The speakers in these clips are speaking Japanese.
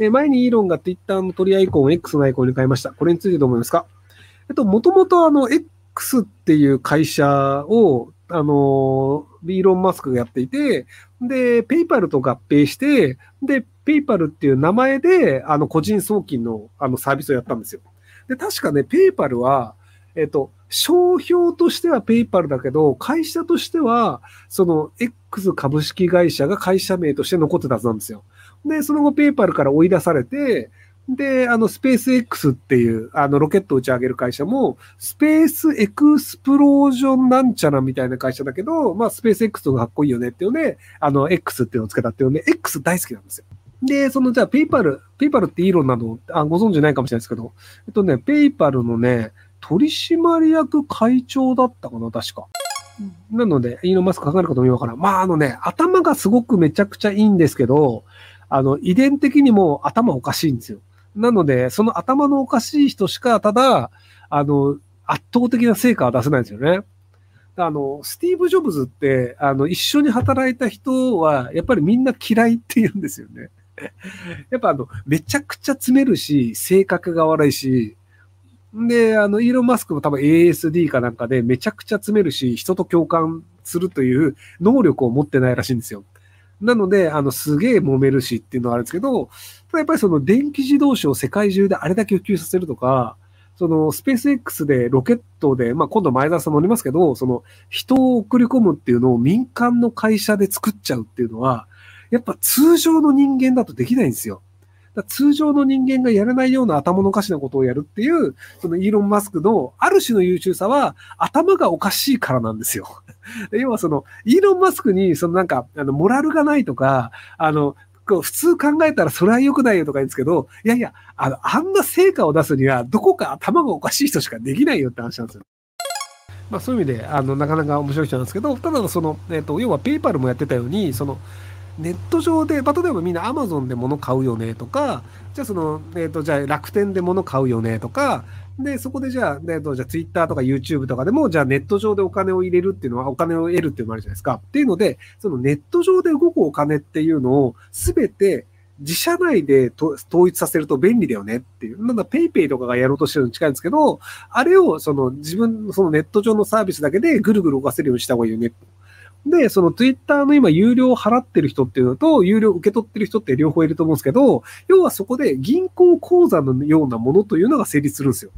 えー前にイーロンが Twitter の鳥アイコンを X のアイコンに変えました。これについてどう思いますか？えっと、もともとあの、X っていう会社を、あの、イーロン・マスクがやっていて、で、ペイパルと合併して、で、ペイパルっていう名前で、あの、個人送金の、あの、サービスをやったんですよ。で、確かね、ペイパルは、えっと、商標としてはペイパルだけど、会社としては、その X 株式会社が会社名として残ってたはずなんですよ。で、その後ペイパルから追い出されて、で、あの、スペース X っていう、あの、ロケットを打ち上げる会社も、スペースエクスプロージョンなんちゃらみたいな会社だけど、まあ、スペース X とかかっこいいよねっていうので、あの、X っていうのをつけたっていうので、X 大好きなんですよ。で、その、じゃあ、ペイパル、ペイパルってイーロンなの、あ、ご存知ないかもしれないですけど、えっとね、ペイパルのね、取締役会長だったかな、確か。なので、イーロン・マスク考えることもよわからん。まあ、あのね、頭がすごくめちゃくちゃいいんですけど、あの、遺伝的にも頭おかしいんですよ。なので、その頭のおかしい人しか、ただ、あの、圧倒的な成果は出せないんですよね。あの、スティーブ・ジョブズって、あの、一緒に働いた人は、やっぱりみんな嫌いって言うんですよね。やっぱあの、めちゃくちゃ詰めるし、性格が悪いし、で、あの、イーロン・マスクも多分 ASD かなんかでめちゃくちゃ詰めるし、人と共感するという能力を持ってないらしいんですよ。なので、あの、すげえ揉めるしっていうのはあるんですけど、ただやっぱりその電気自動車を世界中であれだけ普及させるとか、そのスペース X でロケットで、まあ今度前澤さん乗りますけど、その人を送り込むっていうのを民間の会社で作っちゃうっていうのは、やっぱ通常の人間だとできないんですよ。だ通常の人間がやらないような頭のおかしなことをやるっていう、そのイーロン・マスクのある種の優秀さは頭がおかしいからなんですよ。要はその、イーロン・マスクに、そのなんか、あの、モラルがないとか、あの、普通考えたらそれは良くないよとか言うんですけど、いやいや、あの、あんな成果を出すには、どこか頭がおかしい人しかできないよって話なんですよ。まあそういう意味で、あの、なかなか面白い人なんですけど、ただその、えっ、と、要はペイパルもやってたように、その、ネット上で、まあ、例えばみんなアマゾンで物買うよねとか、じゃあその、えっ、と、じゃあ楽天で物買うよねとか、で、そこでじゃあ、えっと、じゃあツイッターとか YouTube とかでも、じゃあネット上でお金を入れるっていうのは、お金を得るっていうのもあるじゃないですか。っていうので、そのネット上で動くお金っていうのを、すべて自社内で統一させると便利だよねっていう。なんだ、ペイペイとかがやろうとしてるのに近いんですけど、あれをその自分そのネット上のサービスだけでぐるぐる動かせるようにした方がいいよね。で、そのツイッターの今有料を払ってる人っていうのと、有料受け取ってる人って両方いると思うんですけど、要はそこで銀行口座のようなものというのが成立するんですよ。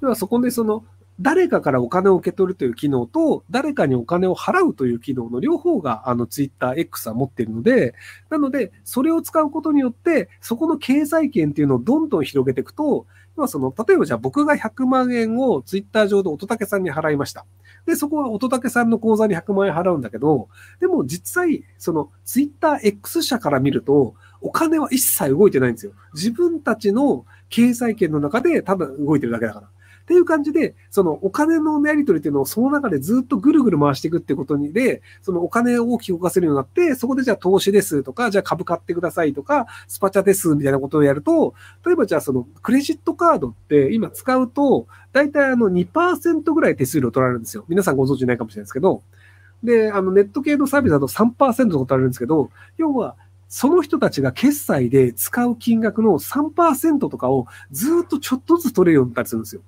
要はそこでその、誰かからお金を受け取るという機能と、誰かにお金を払うという機能の両方が、あの、ツイッター X は持っているので、なので、それを使うことによって、そこの経済圏っていうのをどんどん広げていくと、要はその、例えばじゃあ僕が100万円をツイッター上で乙武さんに払いました。で、そこは乙武さんの口座に100万円払うんだけど、でも実際、そのツイッター X 社から見ると、お金は一切動いてないんですよ。自分たちの経済圏の中でただ動いてるだけだから。っていう感じで、そのお金のやり取りっていうのをその中でずっとぐるぐる回していくってことにで、そのお金を大きく動かせるようになって、そこでじゃあ投資ですとか、じゃあ株買ってくださいとか、スパチャですみたいなことをやると、例えばじゃあそのクレジットカードって今使うと、だいたいあの2%ぐらい手数料取られるんですよ。皆さんご存知ないかもしれないですけど。で、あのネット系のサービスだと3%と取られるんですけど、要は、その人たちが決済で使う金額の3%とかをずっとちょっとずつ取れるようになったりするんですよ。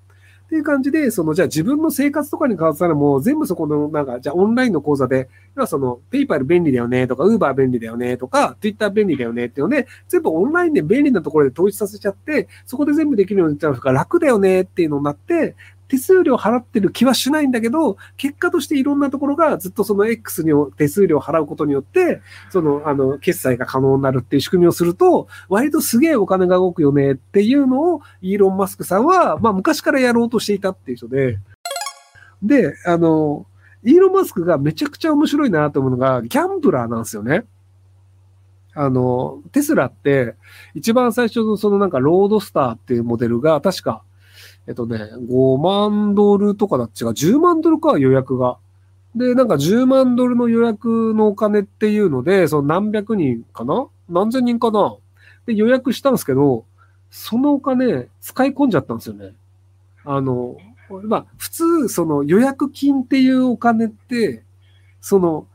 っていう感じで、その、じゃあ自分の生活とかに関わったらもう全部そこの、なんか、じゃあオンラインの講座で、要はその、ペイパル便利だよねとか、ウーバー便利だよねとか、ツイッター便利だよねっていうので、全部オンラインで便利なところで統一させちゃって、そこで全部できるようになっちゃうから楽だよねっていうのになって、手数料払ってる気はしないんだけど、結果としていろんなところがずっとその X に手数料を払うことによって、その、あの、決済が可能になるっていう仕組みをすると、割とすげえお金が動くよねっていうのを、イーロン・マスクさんは、まあ昔からやろうとしていたっていう人で、で、あの、イーロン・マスクがめちゃくちゃ面白いなと思うのが、ギャンブラーなんですよね。あの、テスラって、一番最初のそのなんかロードスターっていうモデルが、確か、えっとね、5万ドルとかだっちが、10万ドルか、予約が。で、なんか10万ドルの予約のお金っていうので、その何百人かな？何千人かな？で、予約したんですけど、そのお金使い込んじゃったんですよね。あの、まあ、普通、その予約金っていうお金って、その、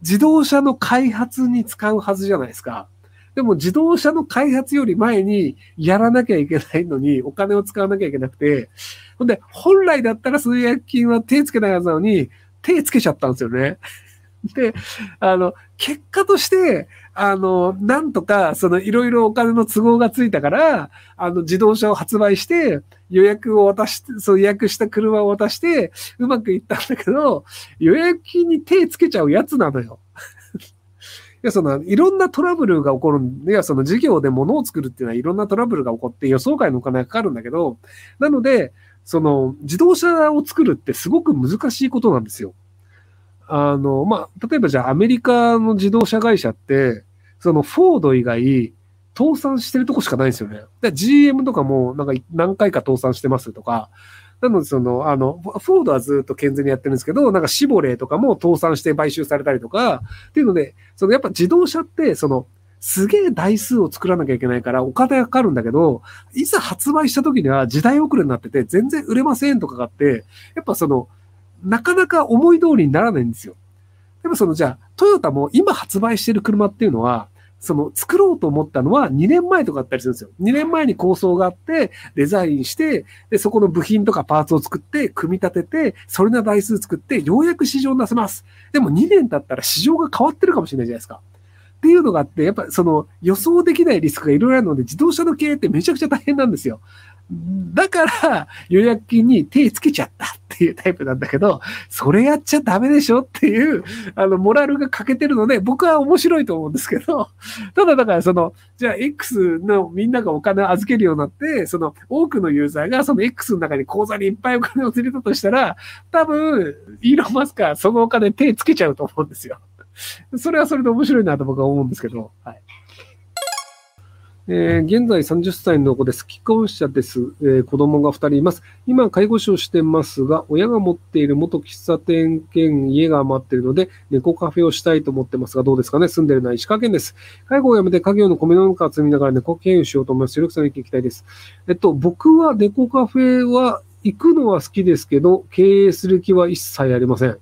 自動車の開発に使うはずじゃないですか。でも自動車の開発より前にやらなきゃいけないのにお金を使わなきゃいけなくて、ほんで、本来だったら数薬金は手つけないはずなのに、手つけちゃったんですよね。で、あの、結果として、あの、なんとか、その、いろいろお金の都合がついたから、あの、自動車を発売して、予約を渡して、そう予約した車を渡して、うまくいったんだけど、予約金に手つけちゃうやつなのよ。いや、その、いろんなトラブルが起こるんで、いや、その事業で物を作るっていうのはいろんなトラブルが起こって予想外のお金がかかるんだけど、なので、その、自動車を作るってすごく難しいことなんですよ。あの、まあ、例えばじゃあアメリカの自動車会社って、そのフォード以外、倒産してるとこしかないんですよね。GM とかもなんか何回か倒産してますとか、なのでその、あの、フォードはずっと健全にやってるんですけど、なんかシボレーとかも倒産して買収されたりとか、っていうので、そのやっぱ自動車って、その、すげえ台数を作らなきゃいけないからお金がかかるんだけど、いざ発売した時には時代遅れになってて全然売れませんとかがあって、やっぱその、なかなか思い通りにならないんですよ。でもそのじゃあ、トヨタも今発売してる車っていうのは、その作ろうと思ったのは2年前とかあったりするんですよ。2年前に構想があって、デザインして、で、そこの部品とかパーツを作って、組み立てて、それな台数作って、ようやく市場に出せます。でも2年経ったら市場が変わってるかもしれないじゃないですか。っていうのがあって、やっぱその予想できないリスクがいろいろあるので、自動車の経営ってめちゃくちゃ大変なんですよ。だから、予約金に手つけちゃったっていうタイプなんだけど、それやっちゃダメでしょっていう、あの、モラルが欠けてるので、僕は面白いと思うんですけど、ただだからその、じゃあ X のみんながお金を預けるようになって、その多くのユーザーがその X の中に口座にいっぱいお金を入れたとしたら、多分、イーロン・マスクはそのお金手つけちゃうと思うんですよ。それはそれで面白いなと僕は思うんですけど、はい。えー、現在30歳の子です。既婚者です、えー。子供が2人います。今、介護士をしてますが、親が持っている元喫茶店兼家が余っているので、猫カフェをしたいと思ってますが、どうですかね？住んでるのは石川県です。介護を辞めて家業の米農家を積みながら猫経由しようと思います。白くさんに聞きたいです。えっと、僕は猫カフェは行くのは好きですけど、経営する気は一切ありません。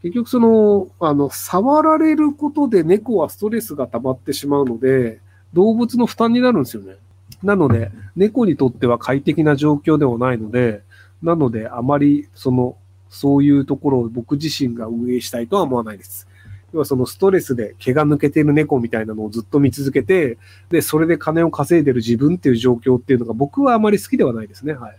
結局その、あの、触られることで猫はストレスが溜まってしまうので、動物の負担になるんですよね。なので、猫にとっては快適な状況ではないので、なので、あまり、その、そういうところを僕自身が運営したいとは思わないです。要はそのストレスで毛が抜けてる猫みたいなのをずっと見続けて、で、それで金を稼いでる自分っていう状況っていうのが僕はあまり好きではないですね。はい。